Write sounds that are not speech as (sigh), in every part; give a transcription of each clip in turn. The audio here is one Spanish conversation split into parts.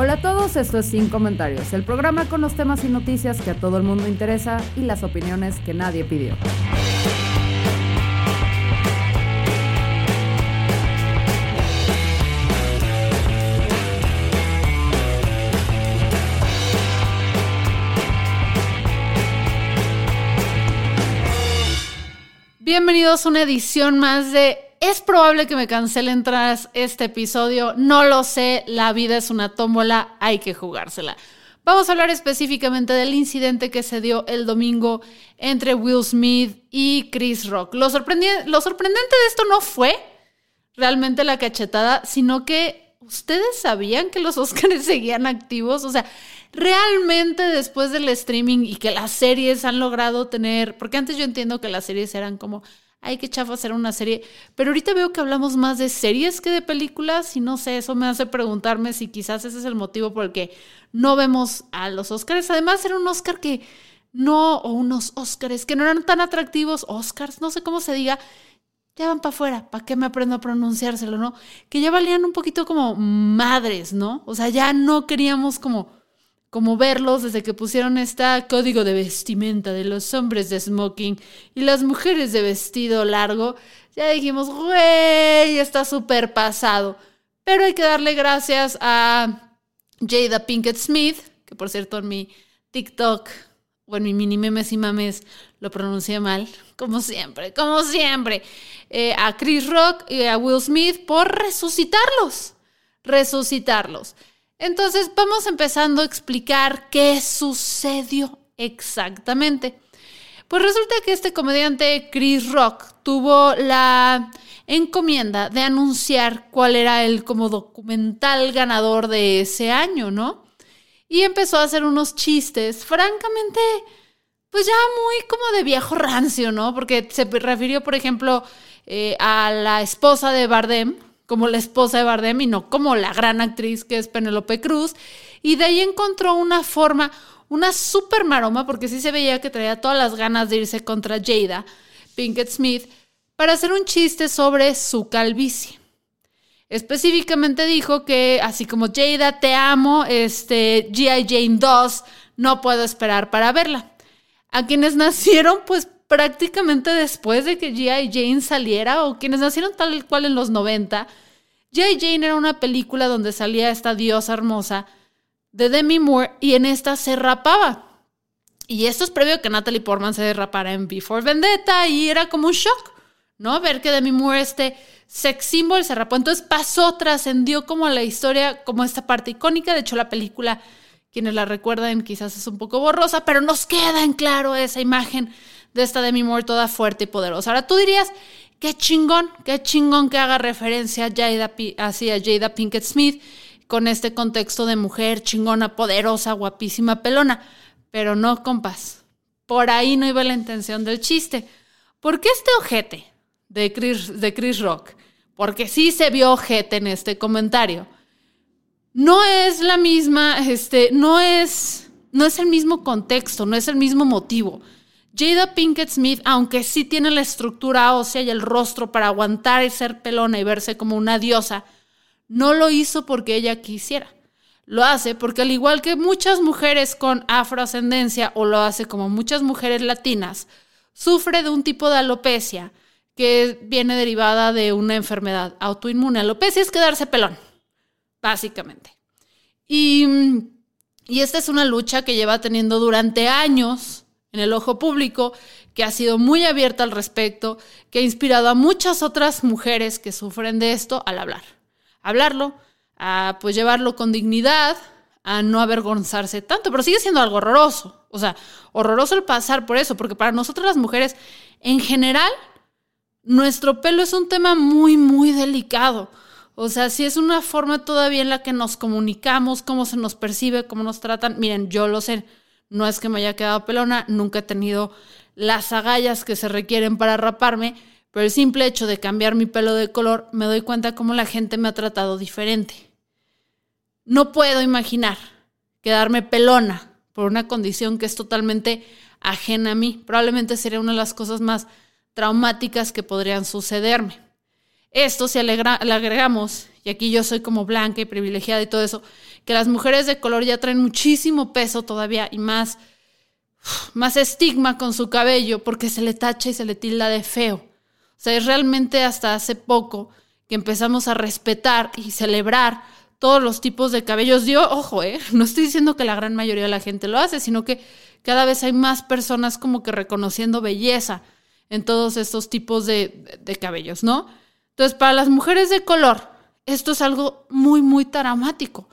Hola a todos, esto es Sin Comentarios, el programa con los temas y noticias que a todo el mundo interesa y las opiniones que nadie pidió. Bienvenidos a una edición más de Es probable que me cancelen tras este episodio, no lo sé, la vida es una tómbola, hay que jugársela. Vamos a hablar específicamente del incidente que se dio el domingo entre Will Smith y Chris Rock. Lo, sorprendi- lo sorprendente de esto no fue realmente la cachetada, sino que ustedes sabían que los (laughs) Oscars seguían activos. O sea, realmente después del streaming y que las series han logrado tener, porque antes yo entiendo que las series eran como, ay, qué chafa hacer una serie, pero ahorita veo que hablamos más de series que de películas y no sé, eso me hace preguntarme si quizás ese es el motivo por el que no vemos a los Oscars. Además, era un Oscar que no, o unos Oscars que no eran tan atractivos, Oscars, no sé cómo se diga, ya van para afuera, ¿para qué me aprendo a pronunciárselo, no? Que ya valían un poquito como madres, ¿no? O sea, ya no queríamos como, como verlos desde que pusieron este código de vestimenta de los hombres de smoking y las mujeres de vestido largo. Ya dijimos, güey, está súper pasado. Pero hay que darle gracias a Jada Pinkett Smith, que por cierto en mi TikTok o en mi mini memes y mames lo pronuncié mal, como siempre, como siempre, eh, a Chris Rock y a Will Smith por resucitarlos, resucitarlos. Entonces vamos empezando a explicar qué sucedió exactamente. Pues resulta que este comediante Chris Rock tuvo la encomienda de anunciar cuál era el como documental ganador de ese año, ¿no? Y empezó a hacer unos chistes, francamente, pues ya muy como de viejo rancio, ¿no? Porque se refirió, por ejemplo, eh, a la esposa de Bardem, como la esposa de Bardem y no como la gran actriz que es Penelope Cruz. Y de ahí encontró una forma, una super maroma, porque sí se veía que traía todas las ganas de irse contra Jada Pinkett Smith, para hacer un chiste sobre su calvicie. Específicamente dijo que, así como Jada, te amo, este, G.I. Jane 2, no puedo esperar para verla. A quienes nacieron, pues prácticamente después de que G.I. Jane saliera, o quienes nacieron tal cual en los 90, G.I. Jane era una película donde salía esta diosa hermosa de Demi Moore y en esta se rapaba. Y esto es previo a que Natalie Portman se derrapara en Before Vendetta y era como un shock, ¿no? Ver que Demi Moore, este sex symbol, se rapó. Entonces pasó, trascendió como la historia, como esta parte icónica. De hecho, la película, quienes la recuerdan, quizás es un poco borrosa, pero nos queda en claro esa imagen de esta Demi Moore toda fuerte y poderosa. Ahora tú dirías, qué chingón, qué chingón que haga referencia a Jada, Pinkett Smith con este contexto de mujer chingona, poderosa, guapísima, pelona. Pero no, compas, por ahí no iba la intención del chiste. ¿Por qué este ojete de Chris, de Chris Rock? Porque sí se vio ojete en este comentario. No es la misma, este, no es, no es el mismo contexto, no es el mismo motivo. Jada Pinkett Smith, aunque sí tiene la estructura ósea y el rostro para aguantar y ser pelona y verse como una diosa, no lo hizo porque ella quisiera. Lo hace porque al igual que muchas mujeres con afroascendencia o lo hace como muchas mujeres latinas, sufre de un tipo de alopecia que viene derivada de una enfermedad autoinmune. Alopecia es quedarse pelón, básicamente. Y, y esta es una lucha que lleva teniendo durante años en el ojo público, que ha sido muy abierta al respecto, que ha inspirado a muchas otras mujeres que sufren de esto al hablar. Hablarlo, a pues llevarlo con dignidad, a no avergonzarse tanto, pero sigue siendo algo horroroso. O sea, horroroso el pasar por eso, porque para nosotras las mujeres, en general, nuestro pelo es un tema muy, muy delicado. O sea, si es una forma todavía en la que nos comunicamos, cómo se nos percibe, cómo nos tratan. Miren, yo lo sé, no es que me haya quedado pelona, nunca he tenido las agallas que se requieren para raparme, pero el simple hecho de cambiar mi pelo de color me doy cuenta cómo la gente me ha tratado diferente. No puedo imaginar quedarme pelona por una condición que es totalmente ajena a mí. Probablemente sería una de las cosas más traumáticas que podrían sucederme. Esto si le agregamos, y aquí yo soy como blanca y privilegiada y todo eso, que las mujeres de color ya traen muchísimo peso todavía y más, más estigma con su cabello porque se le tacha y se le tilda de feo. O sea, es realmente hasta hace poco que empezamos a respetar y celebrar todos los tipos de cabellos. Yo, ojo, ¿eh? no estoy diciendo que la gran mayoría de la gente lo hace, sino que cada vez hay más personas como que reconociendo belleza en todos estos tipos de, de cabellos, ¿no? Entonces, para las mujeres de color, esto es algo muy, muy traumático.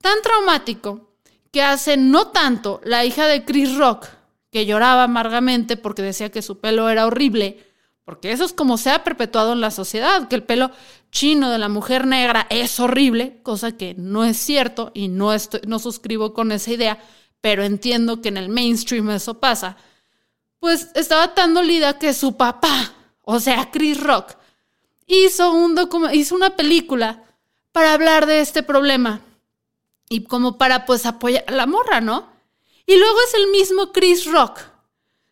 Tan traumático que hace no tanto la hija de Chris Rock, que lloraba amargamente porque decía que su pelo era horrible, porque eso es como se ha perpetuado en la sociedad, que el pelo chino de la mujer negra es horrible, cosa que no es cierto y no, estoy, no suscribo con esa idea, pero entiendo que en el mainstream eso pasa pues estaba tan dolida que su papá, o sea, Chris Rock, hizo, un hizo una película para hablar de este problema y como para pues apoyar a la morra, ¿no? Y luego es el mismo Chris Rock,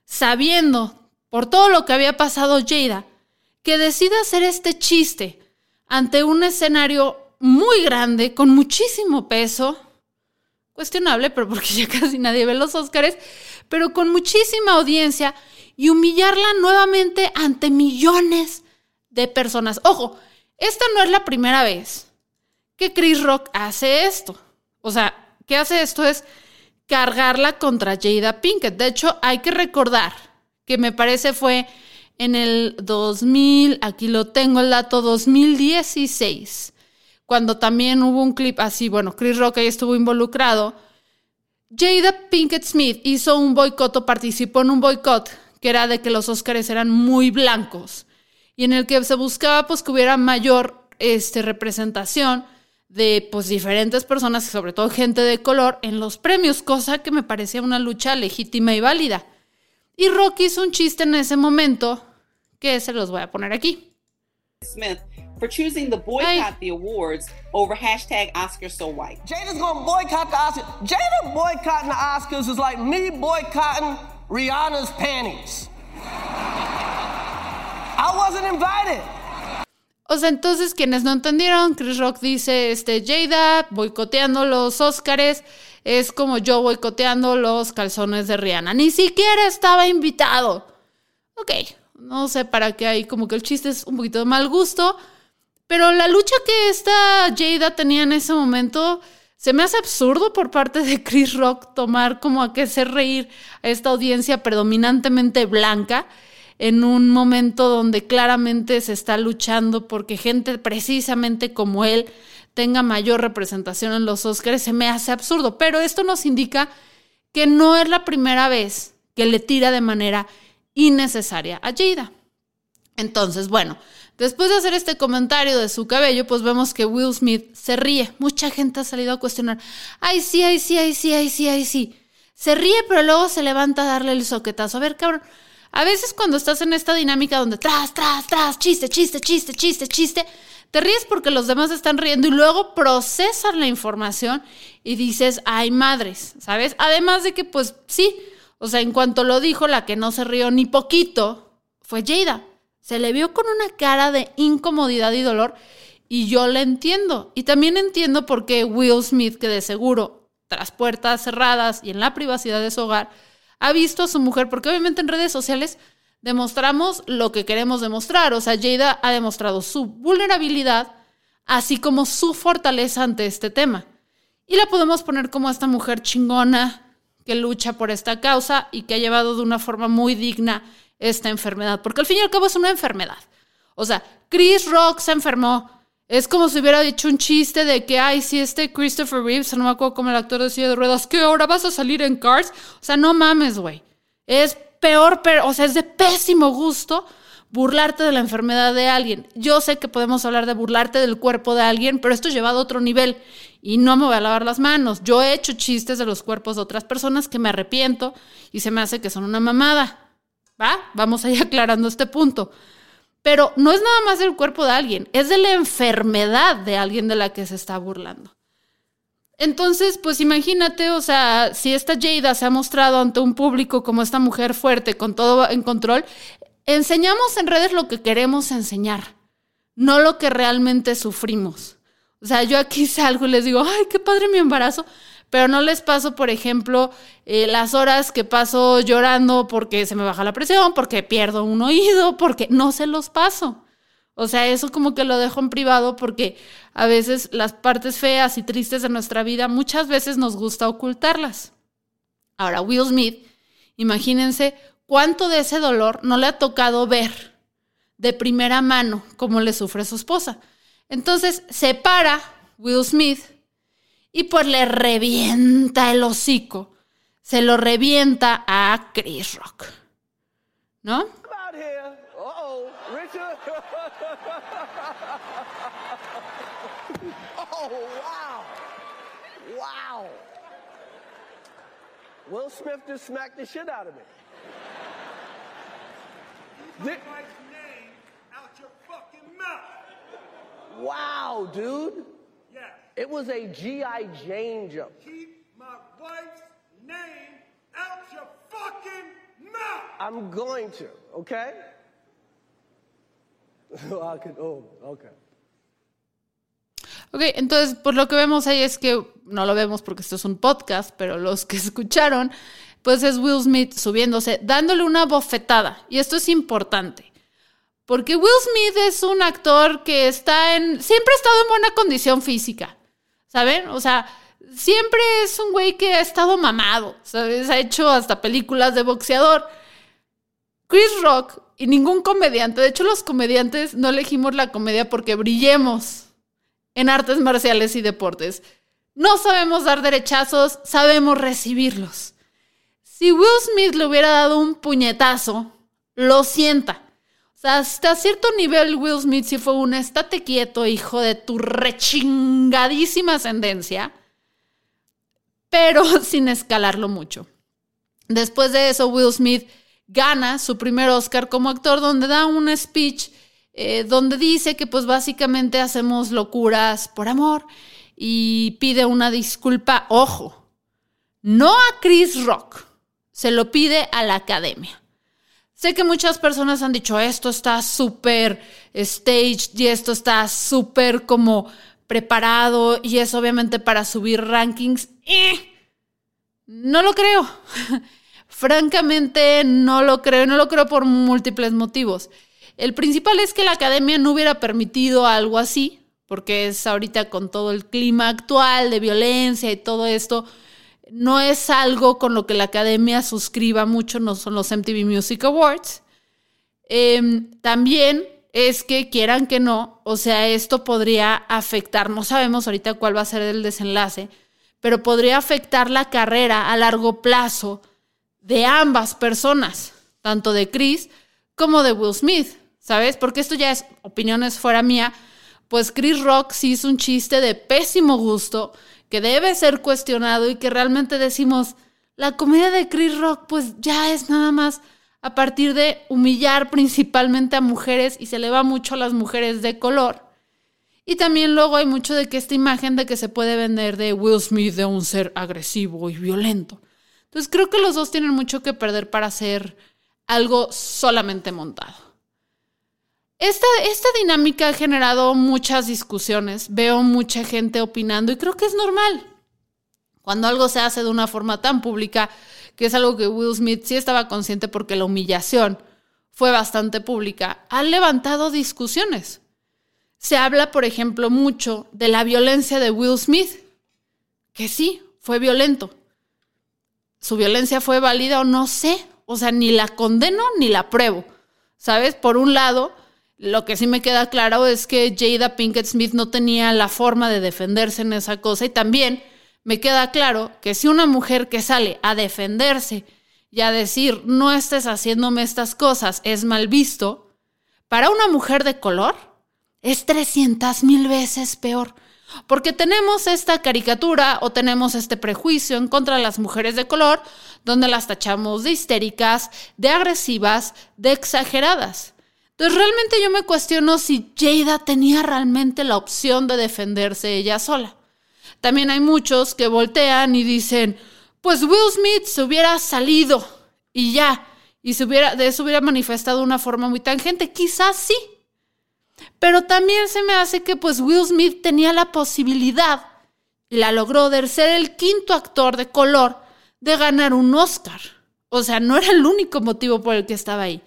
sabiendo por todo lo que había pasado Jada, que decide hacer este chiste ante un escenario muy grande, con muchísimo peso, cuestionable, pero porque (laughs) ya casi nadie ve los Óscares, pero con muchísima audiencia y humillarla nuevamente ante millones de personas. Ojo, esta no es la primera vez que Chris Rock hace esto. O sea, ¿qué hace esto? Es cargarla contra Jada Pinkett. De hecho, hay que recordar que me parece fue en el 2000, aquí lo tengo el dato, 2016, cuando también hubo un clip así, bueno, Chris Rock ahí estuvo involucrado Jada Pinkett Smith hizo un boicot o participó en un boicot que era de que los Óscares eran muy blancos y en el que se buscaba pues que hubiera mayor este, representación de pues diferentes personas, sobre todo gente de color, en los premios, cosa que me parecía una lucha legítima y válida. Y Rocky hizo un chiste en ese momento que se los voy a poner aquí. Smith for choosing the boycott the awards over hashtag Oscars so white. Jada's gonna boycott the Oscars. Jada boycotting the Oscars is like me boycotting Rihanna's panties. I wasn't invited. O sea, entonces quienes no entendieron, Chris Rock dice, este, Jada boicoteando los Oscars es como yo boicoteando los calzones de Rihanna. Ni siquiera estaba invitado. Ok, no sé para qué hay como que el chiste es un poquito de mal gusto, pero la lucha que esta Jada tenía en ese momento se me hace absurdo por parte de Chris Rock tomar como a que hacer reír a esta audiencia predominantemente blanca en un momento donde claramente se está luchando porque gente precisamente como él tenga mayor representación en los Oscars, se me hace absurdo. Pero esto nos indica que no es la primera vez que le tira de manera innecesaria a Jada. Entonces, bueno, Después de hacer este comentario de su cabello, pues vemos que Will Smith se ríe. Mucha gente ha salido a cuestionar. Ay, sí, ay, sí, ay, sí, ay, sí, ay, sí. Se ríe, pero luego se levanta a darle el soquetazo. A ver, cabrón. A veces cuando estás en esta dinámica donde tras, tras, tras, chiste, chiste, chiste, chiste, chiste, te ríes porque los demás están riendo y luego procesan la información y dices, ay madres, ¿sabes? Además de que, pues sí, o sea, en cuanto lo dijo, la que no se rió ni poquito fue Jada. Se le vio con una cara de incomodidad y dolor y yo le entiendo. Y también entiendo por qué Will Smith, que de seguro, tras puertas cerradas y en la privacidad de su hogar, ha visto a su mujer, porque obviamente en redes sociales demostramos lo que queremos demostrar. O sea, Jada ha demostrado su vulnerabilidad, así como su fortaleza ante este tema. Y la podemos poner como esta mujer chingona que lucha por esta causa y que ha llevado de una forma muy digna esta enfermedad, porque al fin y al cabo es una enfermedad. O sea, Chris Rock se enfermó. Es como si hubiera dicho un chiste de que, ay, si este Christopher Reeves, no me acuerdo como el actor de de ruedas, que ahora vas a salir en Cars. O sea, no mames, güey. Es peor, pero, o sea, es de pésimo gusto burlarte de la enfermedad de alguien. Yo sé que podemos hablar de burlarte del cuerpo de alguien, pero esto es llevado a otro nivel y no me voy a lavar las manos. Yo he hecho chistes de los cuerpos de otras personas que me arrepiento y se me hace que son una mamada. ¿Va? Vamos a ir (laughs) aclarando este punto. Pero no es nada más del cuerpo de alguien, es de la enfermedad de alguien de la que se está burlando. Entonces, pues imagínate, o sea, si esta Jada se ha mostrado ante un público como esta mujer fuerte, con todo en control, enseñamos en redes lo que queremos enseñar, no lo que realmente sufrimos. O sea, yo aquí salgo y les digo, ay, qué padre mi embarazo, pero no les paso, por ejemplo, eh, las horas que paso llorando porque se me baja la presión, porque pierdo un oído, porque no se los paso. O sea, eso como que lo dejo en privado porque a veces las partes feas y tristes de nuestra vida muchas veces nos gusta ocultarlas. Ahora, Will Smith, imagínense cuánto de ese dolor no le ha tocado ver de primera mano como le sufre su esposa. Entonces se para Will Smith y pues le revienta el hocico. Se lo revienta a Chris Rock. ¿No? (laughs) oh, wow. Wow. Will Smith just smacked the shit out of me. Keep my wife's name out your fucking mouth. Wow, dude. Yes. It was a G.I. Jane jump. Keep my wife's name out your fucking mouth. I'm going to, okay? (laughs) I could, oh, okay. Ok, entonces, por lo que vemos ahí es que, no lo vemos porque esto es un podcast, pero los que (laughs) escucharon, pues es Will Smith subiéndose, dándole una bofetada. Y esto es importante. Porque Will Smith es un actor que está en. Siempre ha estado en buena condición física. ¿Saben? O sea, siempre es un güey que ha estado mamado. ¿Sabes? Ha hecho hasta películas de boxeador. Chris Rock y ningún comediante. De hecho, los comediantes no elegimos la comedia porque brillemos en artes marciales y deportes. No sabemos dar derechazos, sabemos recibirlos. Si Will Smith le hubiera dado un puñetazo, lo sienta. Hasta cierto nivel Will Smith sí fue un estate quieto, hijo de tu rechingadísima ascendencia, pero (laughs) sin escalarlo mucho. Después de eso, Will Smith gana su primer Oscar como actor, donde da un speech eh, donde dice que pues básicamente hacemos locuras por amor y pide una disculpa, ojo, no a Chris Rock, se lo pide a la academia. Sé que muchas personas han dicho esto está súper staged y esto está súper como preparado y es obviamente para subir rankings. Eh, no lo creo. (laughs) Francamente, no lo creo. No lo creo por múltiples motivos. El principal es que la academia no hubiera permitido algo así, porque es ahorita con todo el clima actual de violencia y todo esto, no es algo con lo que la academia suscriba mucho, no son los MTV Music Awards. Em, también es que quieran que no, o sea, esto podría afectar, no sabemos ahorita cuál va a ser el desenlace, pero podría afectar la carrera a largo plazo de ambas personas, tanto de Chris como de Will Smith. ¿sabes? Porque esto ya es opiniones fuera mía. Pues Chris Rock sí hizo un chiste de pésimo gusto que debe ser cuestionado y que realmente decimos, la comedia de Chris Rock pues ya es nada más a partir de humillar principalmente a mujeres y se le va mucho a las mujeres de color. Y también luego hay mucho de que esta imagen de que se puede vender de Will Smith de un ser agresivo y violento. Entonces creo que los dos tienen mucho que perder para hacer algo solamente montado. Esta, esta dinámica ha generado muchas discusiones, veo mucha gente opinando y creo que es normal. Cuando algo se hace de una forma tan pública, que es algo que Will Smith sí estaba consciente porque la humillación fue bastante pública, ha levantado discusiones. Se habla, por ejemplo, mucho de la violencia de Will Smith, que sí, fue violento. Su violencia fue válida o no sé, o sea, ni la condeno ni la pruebo. ¿Sabes? Por un lado, lo que sí me queda claro es que Jada Pinkett Smith no tenía la forma de defenderse en esa cosa y también me queda claro que si una mujer que sale a defenderse y a decir no estés haciéndome estas cosas es mal visto, para una mujer de color es 300 mil veces peor. Porque tenemos esta caricatura o tenemos este prejuicio en contra de las mujeres de color, donde las tachamos de histéricas, de agresivas, de exageradas. Entonces realmente yo me cuestiono si Jada tenía realmente la opción de defenderse ella sola. También hay muchos que voltean y dicen, pues Will Smith se hubiera salido y ya, y se hubiera, de eso hubiera manifestado una forma muy tangente. Quizás sí. Pero también se me hace que pues Will Smith tenía la posibilidad, y la logró, de ser el quinto actor de color de ganar un Oscar. O sea, no era el único motivo por el que estaba ahí.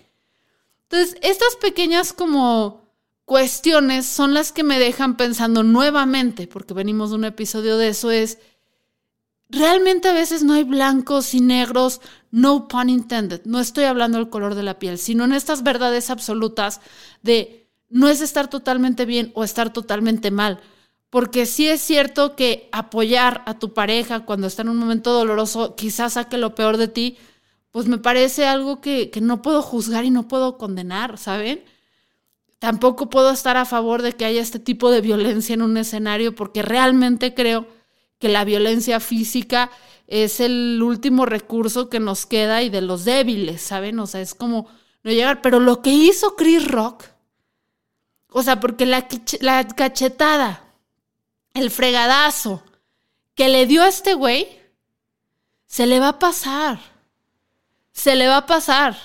Entonces, estas pequeñas como cuestiones son las que me dejan pensando nuevamente, porque venimos de un episodio de eso, es, realmente a veces no hay blancos y negros, no pun intended, no estoy hablando del color de la piel, sino en estas verdades absolutas de no es estar totalmente bien o estar totalmente mal. Porque sí es cierto que apoyar a tu pareja cuando está en un momento doloroso quizás saque lo peor de ti, pues me parece algo que, que no puedo juzgar y no puedo condenar, ¿saben? Tampoco puedo estar a favor de que haya este tipo de violencia en un escenario porque realmente creo que la violencia física es el último recurso que nos queda y de los débiles, ¿saben? O sea, es como no llegar. Pero lo que hizo Chris Rock, o sea, porque la, la cachetada, el fregadazo que le dio a este güey, se le va a pasar. Se le va a pasar.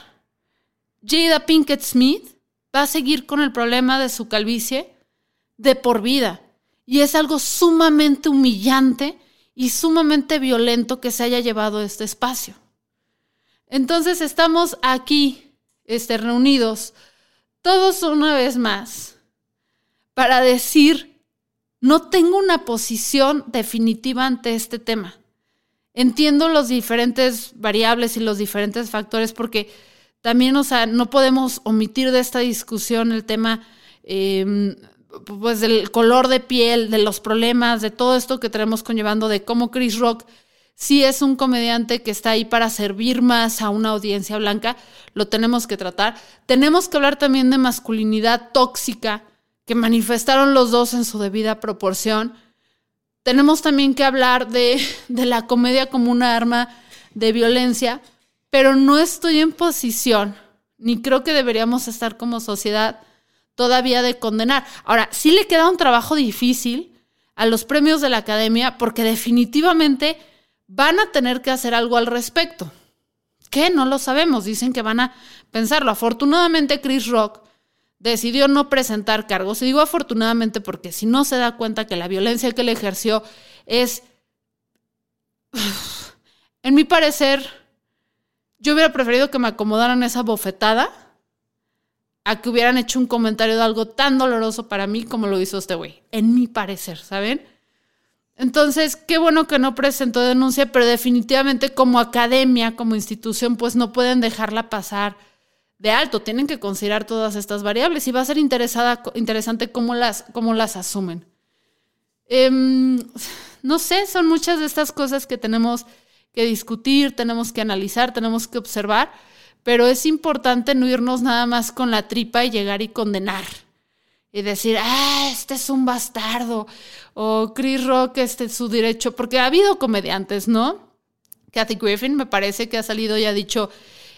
Jada Pinkett Smith va a seguir con el problema de su calvicie de por vida. Y es algo sumamente humillante y sumamente violento que se haya llevado este espacio. Entonces estamos aquí, este, reunidos, todos una vez más, para decir, no tengo una posición definitiva ante este tema. Entiendo los diferentes variables y los diferentes factores porque también, o sea, no podemos omitir de esta discusión el tema em, pues del color de piel, de los problemas, de todo esto que tenemos conllevando, de cómo Chris Rock sí es un comediante que está ahí para servir más a una audiencia blanca, lo tenemos que tratar. Tenemos que hablar también de masculinidad tóxica que manifestaron los dos en su debida proporción. Tenemos también que hablar de, de la comedia como una arma de violencia, pero no estoy en posición, ni creo que deberíamos estar como sociedad todavía de condenar. Ahora, sí le queda un trabajo difícil a los premios de la academia porque definitivamente van a tener que hacer algo al respecto. ¿Qué? No lo sabemos. Dicen que van a pensarlo. Afortunadamente, Chris Rock decidió no presentar cargos. Y digo afortunadamente porque si no se da cuenta que la violencia que le ejerció es, (sighs) en mi parecer, yo hubiera preferido que me acomodaran esa bofetada a que hubieran hecho un comentario de algo tan doloroso para mí como lo hizo este güey, en mi parecer, ¿saben? Entonces, qué bueno que no presentó denuncia, pero definitivamente como academia, como institución, pues no pueden dejarla pasar de alto, tienen que considerar todas estas variables y va a ser interesada, interesante cómo las, cómo las asumen. Em, no sé, son muchas de estas cosas que tenemos que discutir, tenemos que analizar, tenemos que observar pero es importante no irnos nada más con la tripa y llegar y condenar. Y decir, ah, este es un bastardo. O Chris Rock, este es su derecho. Porque ha habido comediantes, ¿no? Kathy Griffin me parece que ha salido y ha dicho,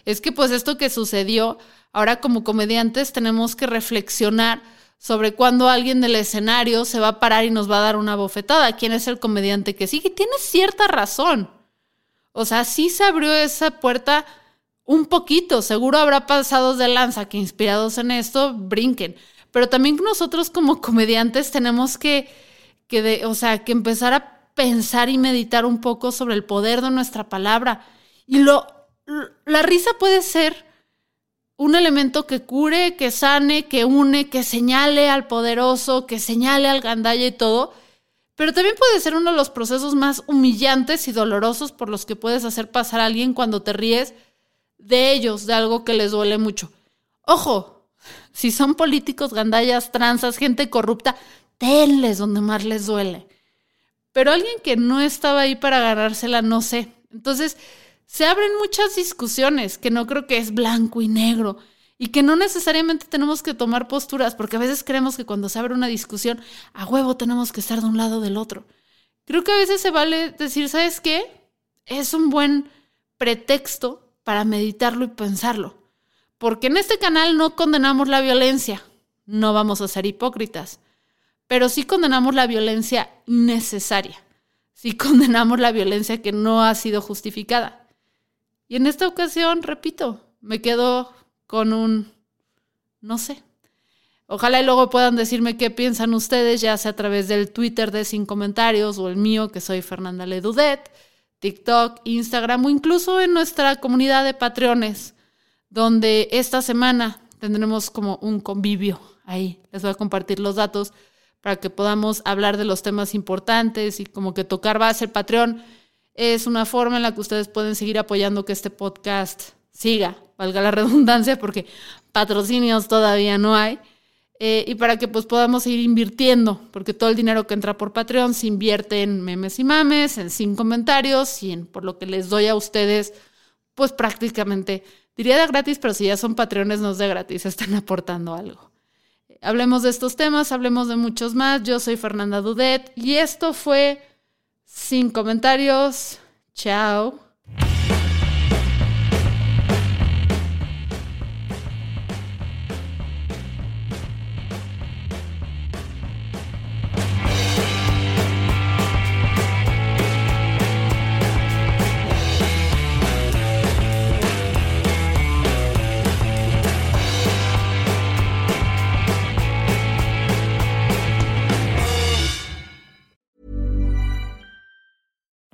es que pues esto que sucedió, ahora como comediantes tenemos que reflexionar sobre cuándo alguien del escenario se va a parar y nos va a dar una bofetada. ¿Quién es el comediante que sigue? Tiene cierta razón. O sea, sí se abrió esa puerta un poquito, seguro habrá pasados de lanza que inspirados en esto brinquen, pero también nosotros como comediantes tenemos que, que o sea, que empezar a pensar y meditar un poco sobre el poder de nuestra palabra. Y lo, la risa puede ser un elemento que cure, que sane, que une, que señale al poderoso, que señale al gandalla y todo, pero también puede ser uno de los procesos más humillantes y dolorosos por los que puedes hacer pasar a alguien cuando te ríes de ellos, de algo que les duele mucho. Ojo, si son políticos, gandallas, tranzas, gente corrupta, tenles donde más les duele. Pero alguien que no estaba ahí para ganársela, no sé. Entonces, se abren muchas discusiones que no creo que es blanco y negro. y que no necesariamente tenemos que tomar posturas, porque a veces creemos que cuando se abre una discusión, a huevo tenemos que estar de un lado o del otro. Creo que a veces se vale decir, ¿sabes qué? Es un buen pretexto para meditarlo y pensarlo. Porque en este canal no condenamos la violencia, no vamos a ser hipócritas, pero sí condenamos la violencia innecesaria, sí condenamos la violencia que no ha sido justificada. Y en esta ocasión, repito, me quedo con un, no sé. Ojalá y luego puedan decirme qué piensan ustedes, ya sea a través del Twitter de Sin Comentarios o el mío, que soy Fernanda Ledudet, TikTok, Instagram o incluso en nuestra comunidad de Patreones donde esta semana tendremos como un convivio ahí. Les voy a compartir los datos para que podamos hablar de los temas importantes y como que tocar base el Patreon es una forma en la que ustedes pueden seguir apoyando que este podcast siga, valga la redundancia, porque patrocinios todavía no hay. Eh, y para que pues podamos seguir invirtiendo, porque todo el dinero que entra por Patreon se invierte en memes y mames, en sin comentarios y en por lo que les doy a ustedes, pues prácticamente Diría de gratis, pero si ya son patrones, no es de gratis, están aportando algo. Hablemos de estos temas, hablemos de muchos más. Yo soy Fernanda Dudet y esto fue Sin Comentarios. Chao.